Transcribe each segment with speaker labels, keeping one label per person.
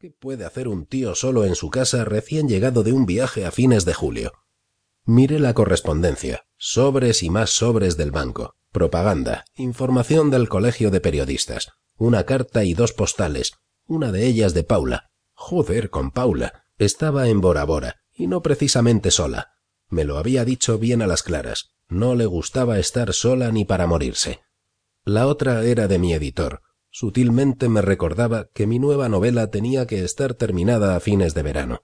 Speaker 1: ¿Qué puede hacer un tío solo en su casa recién llegado de un viaje a fines de julio? Miré la correspondencia, sobres y más sobres del banco, propaganda, información del colegio de periodistas, una carta y dos postales, una de ellas de Paula. Joder con Paula. Estaba en Bora Bora, y no precisamente sola. Me lo había dicho bien a las claras. No le gustaba estar sola ni para morirse. La otra era de mi editor, Sutilmente me recordaba que mi nueva novela tenía que estar terminada a fines de verano.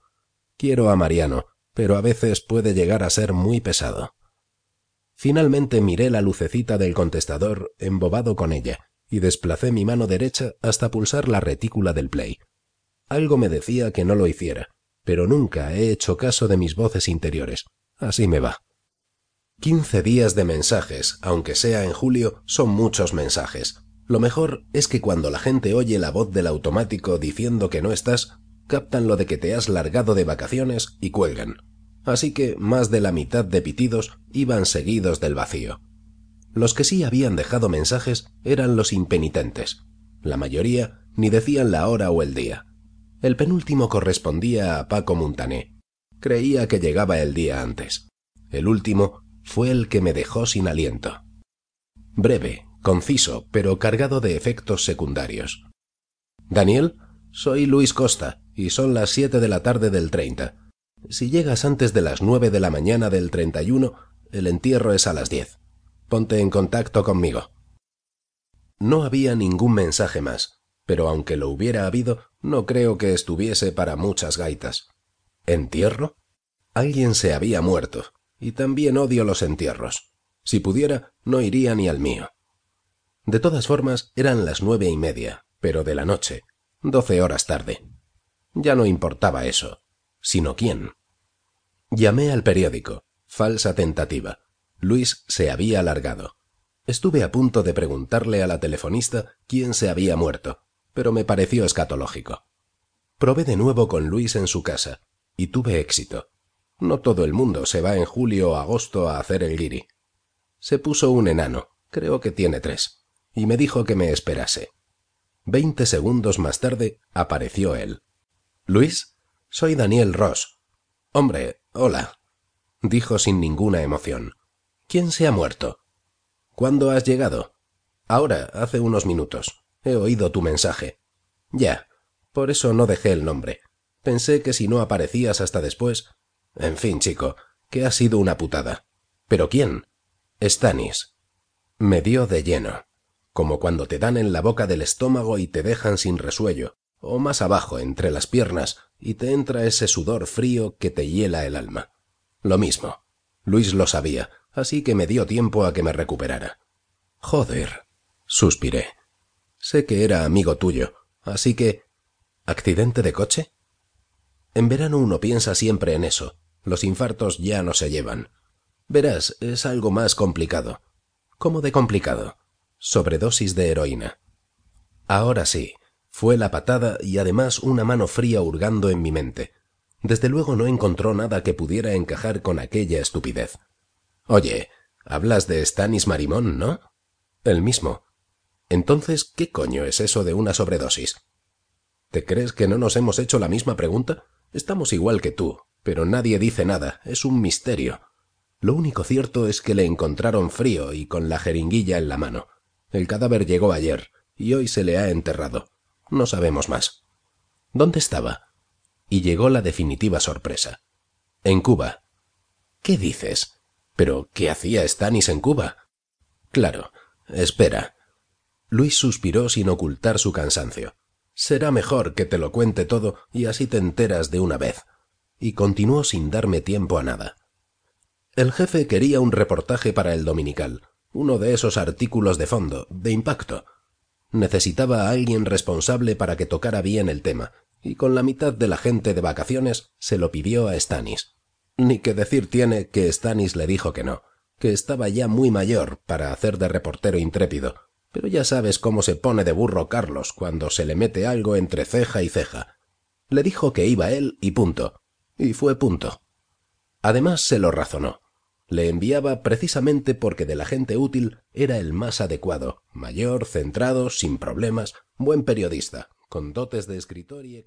Speaker 1: Quiero a Mariano, pero a veces puede llegar a ser muy pesado. Finalmente miré la lucecita del contestador, embobado con ella, y desplacé mi mano derecha hasta pulsar la retícula del play. Algo me decía que no lo hiciera, pero nunca he hecho caso de mis voces interiores. Así me va. Quince días de mensajes, aunque sea en julio, son muchos mensajes. Lo mejor es que cuando la gente oye la voz del automático diciendo que no estás, captan lo de que te has largado de vacaciones y cuelgan. Así que más de la mitad de pitidos iban seguidos del vacío. Los que sí habían dejado mensajes eran los impenitentes. La mayoría ni decían la hora o el día. El penúltimo correspondía a Paco Montané. Creía que llegaba el día antes. El último fue el que me dejó sin aliento. Breve, conciso, pero cargado de efectos secundarios. Daniel, soy Luis Costa, y son las siete de la tarde del treinta. Si llegas antes de las nueve de la mañana del treinta y uno, el entierro es a las diez. Ponte en contacto conmigo. No había ningún mensaje más, pero aunque lo hubiera habido, no creo que estuviese para muchas gaitas. ¿Entierro? Alguien se había muerto, y también odio los entierros. Si pudiera, no iría ni al mío. De todas formas, eran las nueve y media, pero de la noche, doce horas tarde. Ya no importaba eso, sino quién. Llamé al periódico. Falsa tentativa. Luis se había alargado. Estuve a punto de preguntarle a la telefonista quién se había muerto, pero me pareció escatológico. Probé de nuevo con Luis en su casa, y tuve éxito. No todo el mundo se va en julio o agosto a hacer el guiri. Se puso un enano, creo que tiene tres y me dijo que me esperase. Veinte segundos más tarde apareció él. Luis, soy Daniel Ross. Hombre, hola, dijo sin ninguna emoción. ¿Quién se ha muerto? ¿Cuándo has llegado? Ahora, hace unos minutos. He oído tu mensaje. Ya. Por eso no dejé el nombre. Pensé que si no aparecías hasta después. En fin, chico, que ha sido una putada. ¿Pero quién? Stanis. Me dio de lleno como cuando te dan en la boca del estómago y te dejan sin resuello, o más abajo entre las piernas, y te entra ese sudor frío que te hiela el alma. Lo mismo. Luis lo sabía, así que me dio tiempo a que me recuperara. Joder. suspiré. Sé que era amigo tuyo, así que. ¿Accidente de coche? En verano uno piensa siempre en eso. Los infartos ya no se llevan. Verás, es algo más complicado. ¿Cómo de complicado? Sobredosis de heroína. Ahora sí, fue la patada y además una mano fría hurgando en mi mente. Desde luego no encontró nada que pudiera encajar con aquella estupidez. Oye, hablas de Stanis Marimón, ¿no? El mismo. Entonces, ¿qué coño es eso de una sobredosis? ¿Te crees que no nos hemos hecho la misma pregunta? Estamos igual que tú, pero nadie dice nada, es un misterio. Lo único cierto es que le encontraron frío y con la jeringuilla en la mano. El cadáver llegó ayer, y hoy se le ha enterrado. No sabemos más. ¿Dónde estaba? Y llegó la definitiva sorpresa. En Cuba. ¿Qué dices? ¿Pero qué hacía Stanis en Cuba? Claro. Espera. Luis suspiró sin ocultar su cansancio. Será mejor que te lo cuente todo y así te enteras de una vez. Y continuó sin darme tiempo a nada. El jefe quería un reportaje para el dominical, uno de esos artículos de fondo, de impacto. Necesitaba a alguien responsable para que tocara bien el tema, y con la mitad de la gente de vacaciones se lo pidió a Stanis. Ni que decir tiene que Stanis le dijo que no, que estaba ya muy mayor para hacer de reportero intrépido, pero ya sabes cómo se pone de burro Carlos cuando se le mete algo entre ceja y ceja. Le dijo que iba él y punto. Y fue punto. Además se lo razonó le enviaba precisamente porque de la gente útil era el más adecuado, mayor, centrado, sin problemas, buen periodista, con dotes de escritor y